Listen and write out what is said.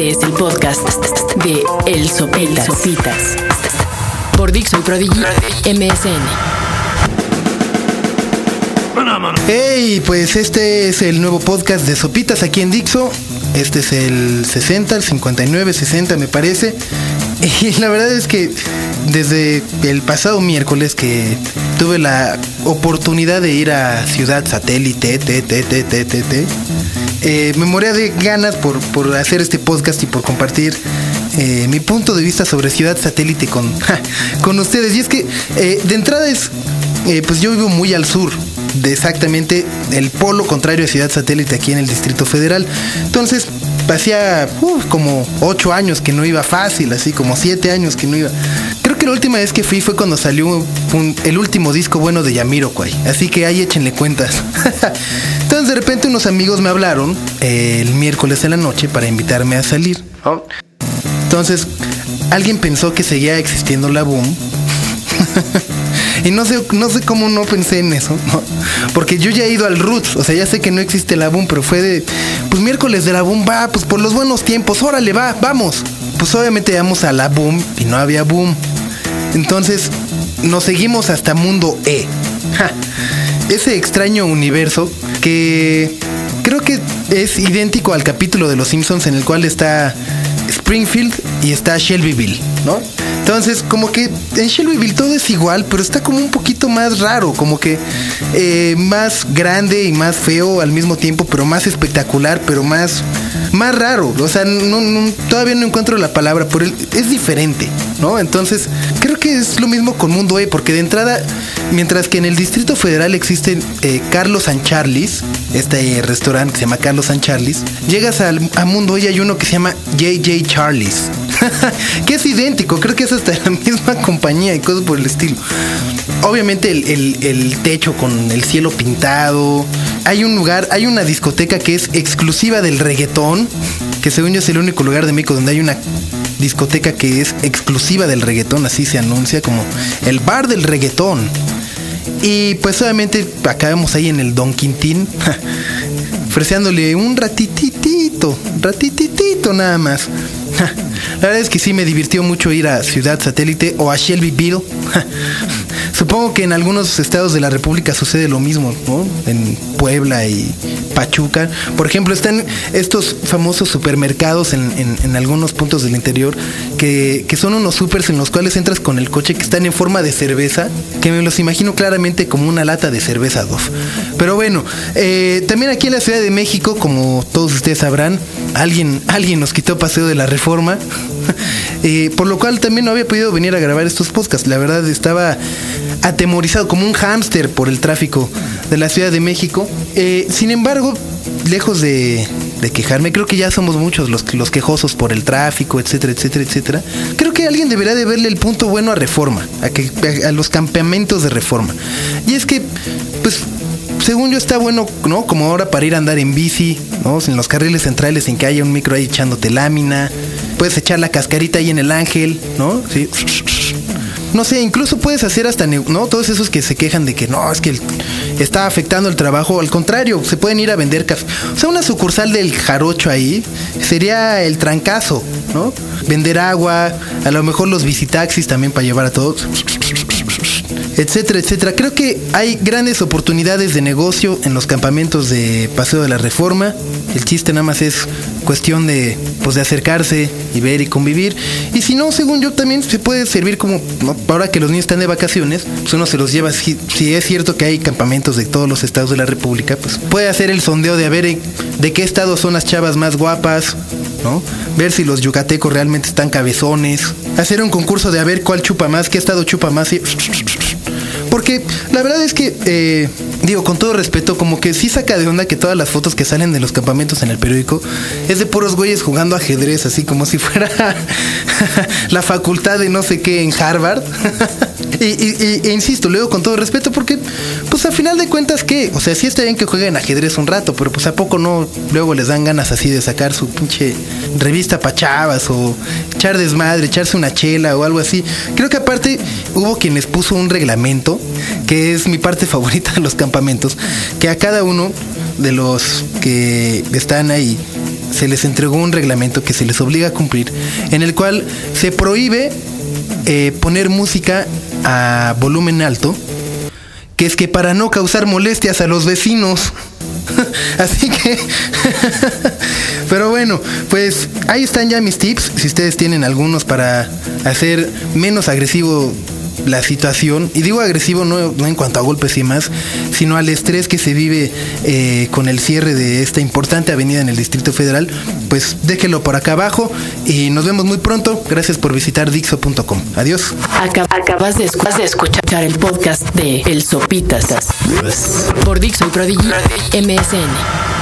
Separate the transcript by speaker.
Speaker 1: Este es el podcast de El Sopitas. Por Dixo y Prodigy MSN.
Speaker 2: Hey, pues este es el nuevo podcast de Sopitas aquí en Dixo. Este es el 60, el 59, 60 me parece. Y la verdad es que desde el pasado miércoles que tuve la oportunidad de ir a Ciudad Satélite, te, te, te, te, te, te, eh, me moría de ganas por, por, hacer este podcast y por compartir eh, mi punto de vista sobre Ciudad Satélite con, con ustedes. Y es que eh, de entrada es, eh, pues yo vivo muy al sur, de exactamente el polo contrario a Ciudad Satélite aquí en el Distrito Federal. Entonces, hacía uh, como ocho años que no iba fácil, así como siete años que no iba. Que la última vez que fui fue cuando salió un, el último disco bueno de Yamiroquai. Así que ahí échenle cuentas. Entonces de repente unos amigos me hablaron eh, el miércoles en la noche para invitarme a salir. Entonces alguien pensó que seguía existiendo la boom. y no sé, no sé cómo no pensé en eso, ¿no? Porque yo ya he ido al Roots, o sea, ya sé que no existe la boom, pero fue de, pues miércoles de la boom, va, pues por los buenos tiempos, órale, va, vamos. Pues obviamente íbamos a la boom y no había boom. Entonces nos seguimos hasta Mundo E. Ese extraño universo que creo que es idéntico al capítulo de Los Simpsons en el cual está Springfield y está Shelbyville, ¿no? Entonces, como que en Shelbyville todo es igual, pero está como un poquito más raro, como que eh, más grande y más feo al mismo tiempo, pero más espectacular, pero más, más raro. O sea, todavía no encuentro la palabra, pero es diferente, ¿no? Entonces, creo que es lo mismo con Mundo E, porque de entrada, mientras que en el Distrito Federal existe eh, Carlos San Charles, este restaurante que se llama Carlos San Charles, llegas al, a Mundo E y hay uno que se llama JJ Charles. que es idéntico, creo que es hasta la misma compañía y cosas por el estilo. Obviamente el, el, techo con el cielo pintado. Hay un lugar, hay una discoteca que es exclusiva del reggaetón, que según yo es el único lugar de México donde hay una discoteca que es exclusiva del reggaetón, así se anuncia como el bar del reggaetón. Y pues obviamente acabamos ahí en el Don Quintín, ofreciéndole un ratititito, ratititito nada más. La verdad es que sí me divirtió mucho ir a Ciudad Satélite o a Shelbyville. Supongo que en algunos estados de la República sucede lo mismo, ¿no? En Puebla y Pachuca. Por ejemplo, están estos famosos supermercados en, en, algunos puntos del interior que, que, son unos supers en los cuales entras con el coche que están en forma de cerveza, que me los imagino claramente como una lata de cerveza Dove. Pero bueno, eh, también aquí en la Ciudad de México, como todos ustedes sabrán, alguien, alguien nos quitó paseo de la reforma. eh, por lo cual también no había podido venir a grabar estos podcasts. La verdad estaba atemorizado como un hámster por el tráfico de la Ciudad de México. Eh, sin embargo, lejos de, quejarme, creo que ya somos muchos los, los quejosos por el tráfico, etcétera, etcétera, etcétera. Creo que alguien debería de verle el punto bueno a Reforma, a, que, a, a los campamentos de Reforma. Y es que, pues, según yo está bueno, ¿no? Como ahora para ir a andar en bici, ¿no? En los carriles centrales sin que haya un micro ahí echándote lámina. Puedes echar la cascarita ahí en el ángel, ¿no? Sí. No sé, incluso puedes hacer hasta, ¿no? Todos esos que se quejan de que no, es que está afectando el trabajo. Al contrario, se pueden ir a vender café. O sea, una sucursal del jarocho ahí sería el trancazo, ¿no? Vender agua, a lo mejor los visitaxis también para llevar a todos etcétera, etcétera. Creo que hay grandes oportunidades de negocio en los campamentos de Paseo de la Reforma. El chiste nada más es cuestión de, pues, de acercarse y ver y convivir. Y si no, según yo, también se puede servir como, ahora que los niños están de vacaciones, pues uno se los lleva. Si, si, es cierto que hay campamentos de todos los estados de la República, pues puede hacer el sondeo de a ver de qué estado son las chavas más guapas, ¿no? Ver si los yucatecos realmente están cabezones. Hacer un concurso de a ver cuál chupa más, qué estado chupa más. Y... Porque la verdad es que, eh, digo, con todo respeto, como que sí saca de onda que todas las fotos que salen de los campamentos en el periódico es de puros güeyes jugando ajedrez, así como si fuera la facultad de no sé qué en Harvard. y, e insisto, luego con todo respeto, porque, pues a final de cuentas, ¿qué? O sea, sí está bien que jueguen ajedrez un rato, pero pues a poco no, luego les dan ganas así de sacar su pinche revista pachavas o echar desmadre, echarse una chela o algo así. Creo que aparte hubo quien les puso un reglamento que es mi parte favorita de los campamentos, que a cada uno de los que están ahí se les entregó un reglamento que se les obliga a cumplir, en el cual se prohíbe eh, poner música a volumen alto, que es que para no causar molestias a los vecinos. Así que, pero bueno, pues ahí están ya mis tips. Si ustedes tienen algunos para hacer menos agresivo la situación, y digo agresivo no, no, en cuanto a golpes y más, sino al estrés que se vive eh, con el cierre de esta importante avenida en el Distrito Federal, pues déjenlo por acá abajo y nos vemos muy pronto. Gracias por visitar dixo.com. Adiós.
Speaker 1: Acabas de, escuchar el podcast de El Sopitas por Dixo y Prodigy MSN.